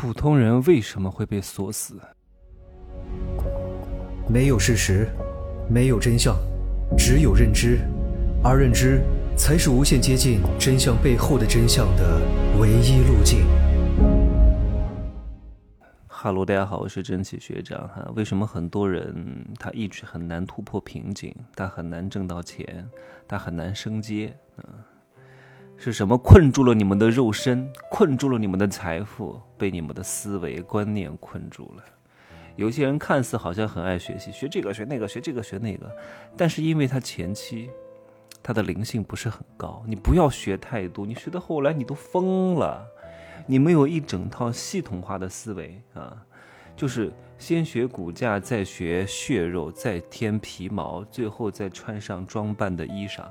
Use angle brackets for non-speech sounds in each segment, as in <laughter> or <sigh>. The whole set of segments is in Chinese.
普通人为什么会被锁死？没有事实，没有真相，只有认知，而认知才是无限接近真相背后的真相的唯一路径。哈喽，大家好，我是真奇学长哈。为什么很多人他一直很难突破瓶颈，他很难挣到钱，他很难升阶？嗯。是什么困住了你们的肉身，困住了你们的财富，被你们的思维观念困住了？有些人看似好像很爱学习，学这个学那个，学这个学那个，但是因为他前期他的灵性不是很高，你不要学太多，你学到后来你都疯了，你没有一整套系统化的思维啊，就是先学骨架，再学血肉，再添皮毛，最后再穿上装扮的衣裳。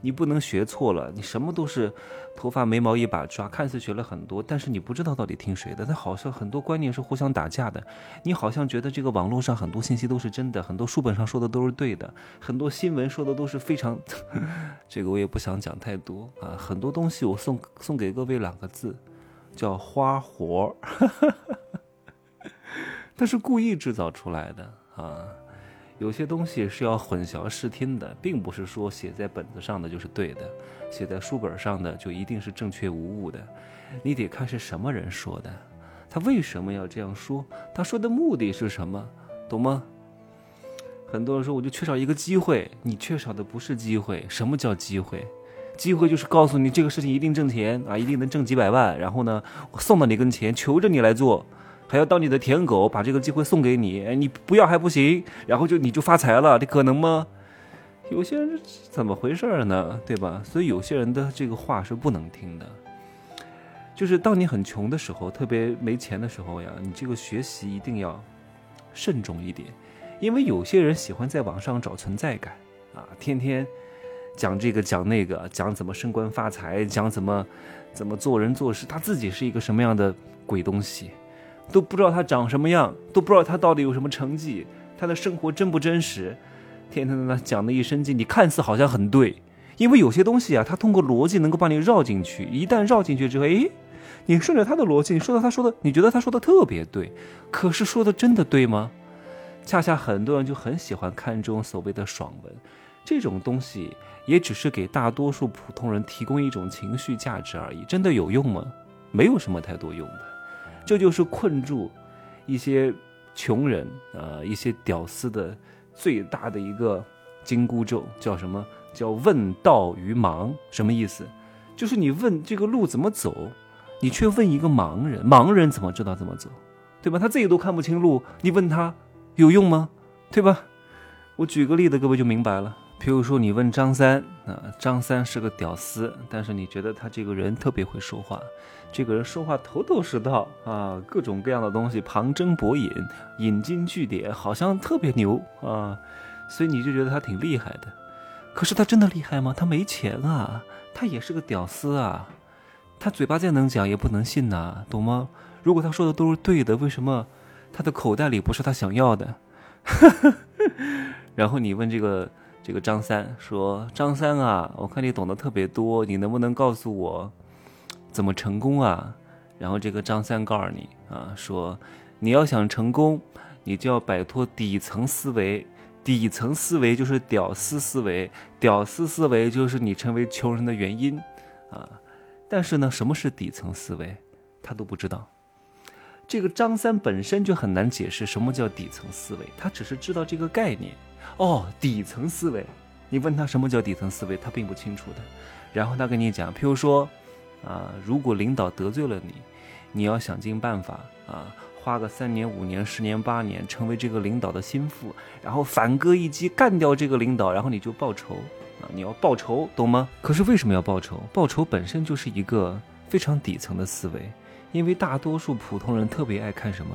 你不能学错了，你什么都是头发眉毛一把抓，看似学了很多，但是你不知道到底听谁的。他好像很多观念是互相打架的，你好像觉得这个网络上很多信息都是真的，很多书本上说的都是对的，很多新闻说的都是非常 <laughs>…… 这个我也不想讲太多啊。很多东西我送送给各位两个字，叫花活儿，<laughs> 它是故意制造出来的啊。有些东西是要混淆视听的，并不是说写在本子上的就是对的，写在书本上的就一定是正确无误的。你得看是什么人说的，他为什么要这样说，他说的目的是什么，懂吗？很多人说我就缺少一个机会，你缺少的不是机会。什么叫机会？机会就是告诉你这个事情一定挣钱啊，一定能挣几百万，然后呢，我送到你跟前，求着你来做。还要当你的舔狗，把这个机会送给你，你不要还不行，然后就你就发财了，这可能吗？有些人怎么回事呢？对吧？所以有些人的这个话是不能听的。就是当你很穷的时候，特别没钱的时候呀，你这个学习一定要慎重一点，因为有些人喜欢在网上找存在感啊，天天讲这个讲那个，讲怎么升官发财，讲怎么怎么做人做事，他自己是一个什么样的鬼东西。都不知道他长什么样，都不知道他到底有什么成绩，他的生活真不真实？天天在那讲的一身劲，你看似好像很对，因为有些东西啊，他通过逻辑能够把你绕进去，一旦绕进去之后，诶，你顺着他的逻辑，你说到他说的，你觉得他说的特别对，可是说的真的对吗？恰恰很多人就很喜欢看这种所谓的爽文，这种东西也只是给大多数普通人提供一种情绪价值而已，真的有用吗？没有什么太多用的。这就是困住一些穷人啊，一些屌丝的最大的一个紧箍咒，叫什么？叫问道于盲。什么意思？就是你问这个路怎么走，你却问一个盲人，盲人怎么知道怎么走？对吧？他自己都看不清路，你问他有用吗？对吧？我举个例子，各位就明白了。比如说，你问张三啊，张三是个屌丝，但是你觉得他这个人特别会说话，这个人说话头头是道啊，各种各样的东西旁征博引，引经据典，好像特别牛啊，所以你就觉得他挺厉害的。可是他真的厉害吗？他没钱啊，他也是个屌丝啊，他嘴巴再能讲也不能信呐，懂吗？如果他说的都是对的，为什么他的口袋里不是他想要的？<laughs> 然后你问这个。这个张三说：“张三啊，我看你懂得特别多，你能不能告诉我怎么成功啊？”然后这个张三告诉你啊，说：“你要想成功，你就要摆脱底层思维，底层思维就是屌丝思维，屌丝思维就是你成为穷人的原因啊。”但是呢，什么是底层思维，他都不知道。这个张三本身就很难解释什么叫底层思维，他只是知道这个概念。哦，底层思维，你问他什么叫底层思维，他并不清楚的。然后他跟你讲，譬如说，啊，如果领导得罪了你，你要想尽办法啊，花个三年、五年、十年、八年，成为这个领导的心腹，然后反戈一击，干掉这个领导，然后你就报仇啊，你要报仇，懂吗？可是为什么要报仇？报仇本身就是一个非常底层的思维，因为大多数普通人特别爱看什么？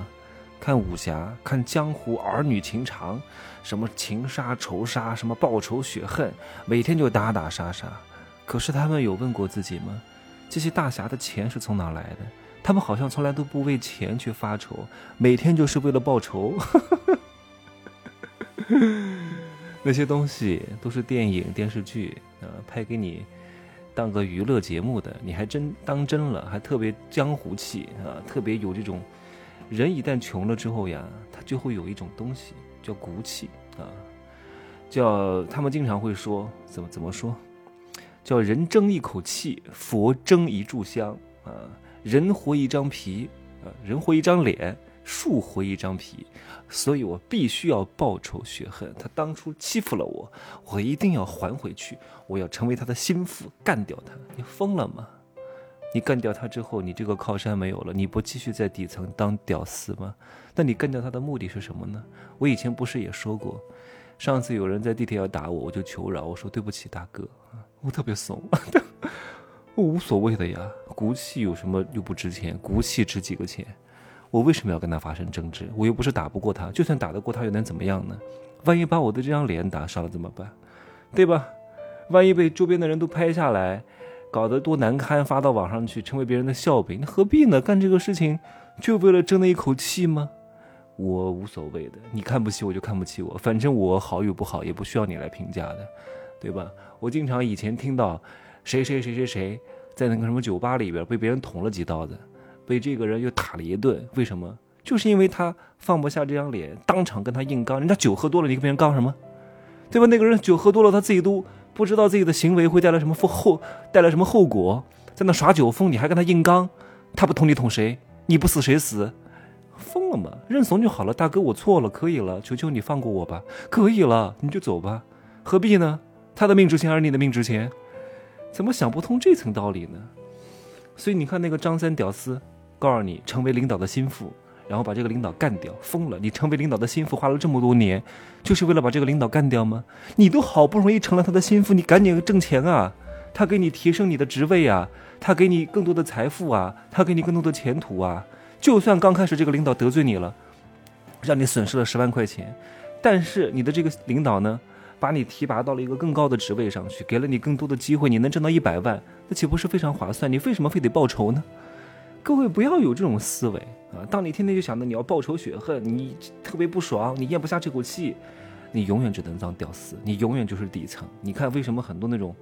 看武侠，看江湖儿女情长，什么情杀仇杀，什么报仇雪恨，每天就打打杀杀。可是他们有问过自己吗？这些大侠的钱是从哪来的？他们好像从来都不为钱去发愁，每天就是为了报仇。<laughs> 那些东西都是电影、电视剧，呃，拍给你当个娱乐节目的，你还真当真了，还特别江湖气啊，特别有这种。人一旦穷了之后呀，他就会有一种东西叫骨气啊，叫他们经常会说怎么怎么说，叫人争一口气，佛争一炷香啊，人活一张皮啊，人活一张脸，树活一张皮，所以我必须要报仇雪恨。他当初欺负了我，我一定要还回去，我要成为他的心腹，干掉他。你疯了吗？你干掉他之后，你这个靠山没有了，你不继续在底层当屌丝吗？那你干掉他的目的是什么呢？我以前不是也说过，上次有人在地铁要打我，我就求饶，我说对不起大哥，我特别怂，<laughs> 我无所谓的呀，骨气有什么又不值钱？骨气值几个钱？我为什么要跟他发生争执？我又不是打不过他，就算打得过他又能怎么样呢？万一把我的这张脸打伤了怎么办？对吧？万一被周边的人都拍下来。搞得多难堪，发到网上去，成为别人的笑柄，那何必呢？干这个事情就为了争那一口气吗？我无所谓的，你看不起我就看不起我，反正我好与不好也不需要你来评价的，对吧？我经常以前听到谁谁谁谁谁在那个什么酒吧里边被别人捅了几刀子，被这个人又打了一顿，为什么？就是因为他放不下这张脸，当场跟他硬刚。人家酒喝多了，你跟别人刚什么？对吧？那个人酒喝多了，他自己都。不知道自己的行为会带来什么后带来什么后果，在那耍酒疯，你还跟他硬刚，他不捅你捅谁？你不死谁死？疯了吗？认怂就好了，大哥，我错了，可以了，求求你放过我吧，可以了，你就走吧，何必呢？他的命值钱还是你的命值钱？怎么想不通这层道理呢？所以你看那个张三屌丝，告诉你成为领导的心腹。然后把这个领导干掉，疯了！你成为领导的心腹，花了这么多年，就是为了把这个领导干掉吗？你都好不容易成了他的心腹，你赶紧挣钱啊！他给你提升你的职位啊，他给你更多的财富啊，他给你更多的前途啊！就算刚开始这个领导得罪你了，让你损失了十万块钱，但是你的这个领导呢，把你提拔到了一个更高的职位上去，给了你更多的机会，你能挣到一百万，那岂不是非常划算？你为什么非得报仇呢？各位不要有这种思维啊！当你天天就想着你要报仇雪恨，你特别不爽，你咽不下这口气，你永远只能当屌丝，你永远就是底层。你看为什么很多那种，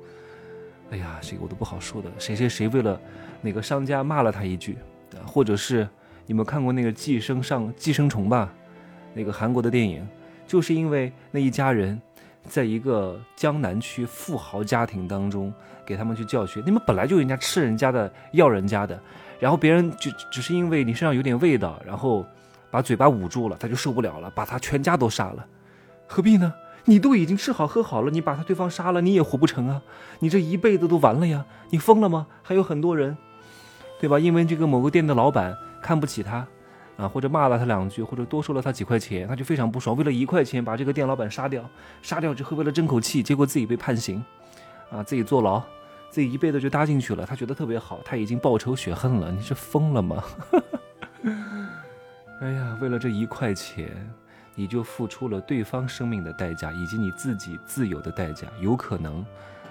哎呀，这个我都不好说的，谁谁谁为了哪个商家骂了他一句，或者是你们看过那个《寄生上寄生虫》吧？那个韩国的电影，就是因为那一家人在一个江南区富豪家庭当中给他们去教训，你们本来就人家吃人家的，要人家的。然后别人就只是因为你身上有点味道，然后把嘴巴捂住了，他就受不了了，把他全家都杀了，何必呢？你都已经吃好喝好了，你把他对方杀了，你也活不成啊！你这一辈子都完了呀！你疯了吗？还有很多人，对吧？因为这个某个店的老板看不起他，啊，或者骂了他两句，或者多收了他几块钱，他就非常不爽，为了一块钱把这个店老板杀掉，杀掉之后为了争口气，结果自己被判刑，啊，自己坐牢。自己一辈子就搭进去了，他觉得特别好，他已经报仇雪恨了。你是疯了吗？<laughs> 哎呀，为了这一块钱，你就付出了对方生命的代价，以及你自己自由的代价。有可能，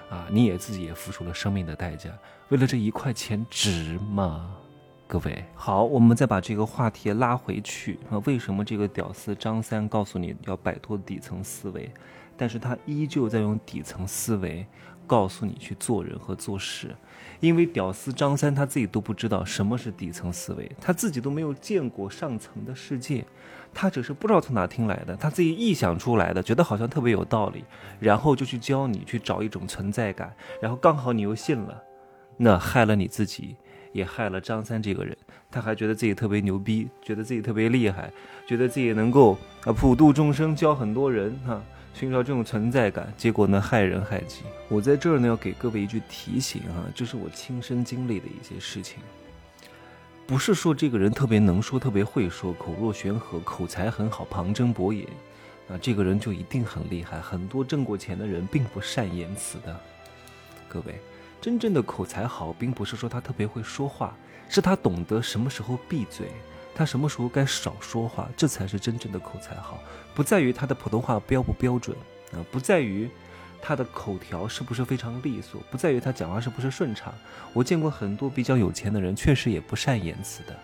啊，你也自己也付出了生命的代价。为了这一块钱，值吗？各位，好，我们再把这个话题拉回去啊。为什么这个屌丝张三告诉你要摆脱底层思维，但是他依旧在用底层思维？告诉你去做人和做事，因为屌丝张三他自己都不知道什么是底层思维，他自己都没有见过上层的世界，他只是不知道从哪听来的，他自己臆想出来的，觉得好像特别有道理，然后就去教你去找一种存在感，然后刚好你又信了，那害了你自己，也害了张三这个人，他还觉得自己特别牛逼，觉得自己特别厉害，觉得自己能够啊普度众生，教很多人哈。寻找这种存在感，结果呢害人害己。我在这儿呢要给各位一句提醒啊，这是我亲身经历的一些事情。不是说这个人特别能说、特别会说、口若悬河、口才很好、旁征博引啊，这个人就一定很厉害。很多挣过钱的人并不善言辞的。各位，真正的口才好，并不是说他特别会说话，是他懂得什么时候闭嘴。他什么时候该少说话，这才是真正的口才好，不在于他的普通话标不标准啊，不在于他的口条是不是非常利索，不在于他讲话是不是顺畅。我见过很多比较有钱的人，确实也不善言辞的，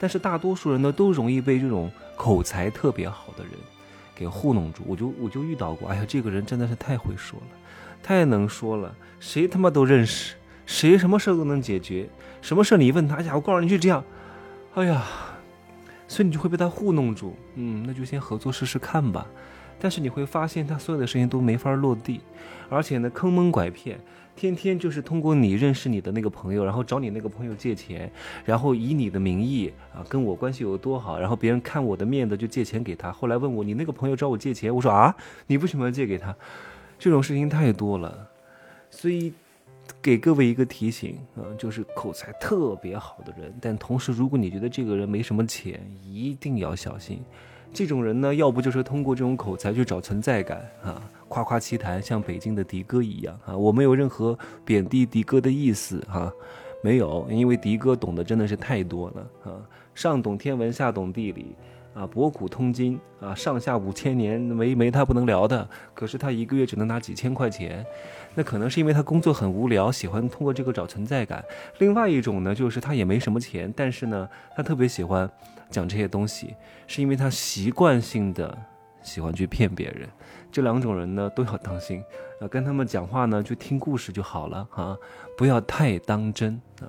但是大多数人呢，都容易被这种口才特别好的人给糊弄住。我就我就遇到过，哎呀，这个人真的是太会说了，太能说了，谁他妈都认识。谁什么事都能解决，什么事你问他，哎呀，我告诉你就这样，哎呀，所以你就会被他糊弄住。嗯，那就先合作试试看吧。但是你会发现，他所有的事情都没法落地，而且呢，坑蒙拐骗，天天就是通过你认识你的那个朋友，然后找你那个朋友借钱，然后以你的名义啊，跟我关系有多好，然后别人看我的面子就借钱给他。后来问我，你那个朋友找我借钱，我说啊，你为什么要借给他？这种事情太多了，所以给各位一个提醒啊，就是口才特别好的人，但同时如果你觉得这个人没什么钱，一定要小心。这种人呢，要不就是通过这种口才去找存在感啊，夸夸其谈，像北京的迪哥一样啊。我没有任何贬低迪哥的意思哈，没有，因为迪哥懂得真的是太多了啊，上懂天文，下懂地理。啊，博古通今啊，上下五千年没没他不能聊的。可是他一个月只能拿几千块钱，那可能是因为他工作很无聊，喜欢通过这个找存在感。另外一种呢，就是他也没什么钱，但是呢，他特别喜欢讲这些东西，是因为他习惯性的喜欢去骗别人。这两种人呢，都要当心啊，跟他们讲话呢，就听故事就好了啊，不要太当真啊。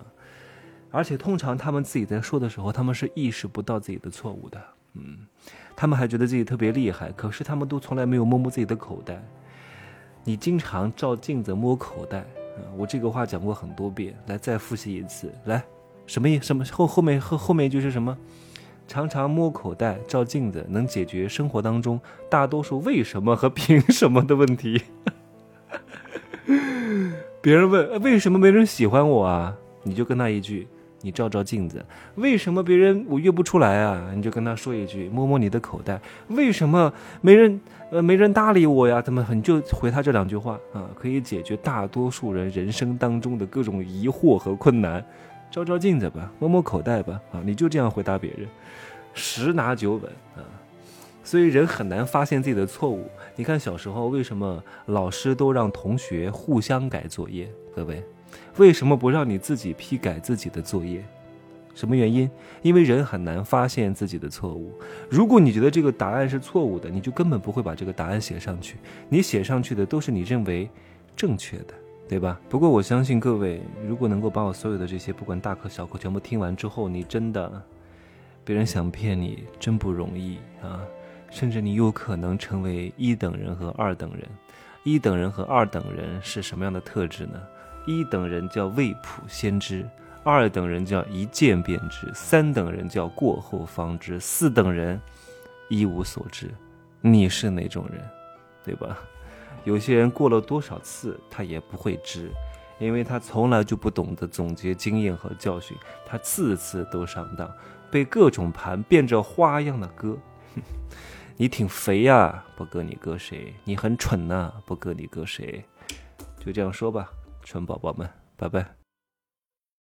而且通常他们自己在说的时候，他们是意识不到自己的错误的。嗯，他们还觉得自己特别厉害，可是他们都从来没有摸摸自己的口袋。你经常照镜子摸口袋，我这个话讲过很多遍，来再复习一次。来，什么意？什么后后面后后面一句是什么？常常摸口袋、照镜子，能解决生活当中大多数为什么和凭什么的问题。<laughs> 别人问为什么没人喜欢我啊？你就跟他一句。你照照镜子，为什么别人我约不出来啊？你就跟他说一句，摸摸你的口袋，为什么没人呃没人搭理我呀？怎么你就回他这两句话啊？可以解决大多数人人生当中的各种疑惑和困难。照照镜子吧，摸摸口袋吧，啊，你就这样回答别人，十拿九稳啊。所以人很难发现自己的错误。你看小时候为什么老师都让同学互相改作业？各位。为什么不让你自己批改自己的作业？什么原因？因为人很难发现自己的错误。如果你觉得这个答案是错误的，你就根本不会把这个答案写上去。你写上去的都是你认为正确的，对吧？不过我相信各位，如果能够把我所有的这些不管大课小课全部听完之后，你真的，别人想骗你真不容易啊！甚至你有可能成为一等人和二等人。一等人和二等人是什么样的特质呢？一等人叫未卜先知，二等人叫一见便知，三等人叫过后方知，四等人一无所知。你是哪种人，对吧？<laughs> 有些人过了多少次他也不会知，因为他从来就不懂得总结经验和教训，他次次都上当，被各种盘变着花样的割。<laughs> 你挺肥呀，不割你割谁？你很蠢呐，不割你割谁？就这样说吧。蠢宝宝们，拜拜。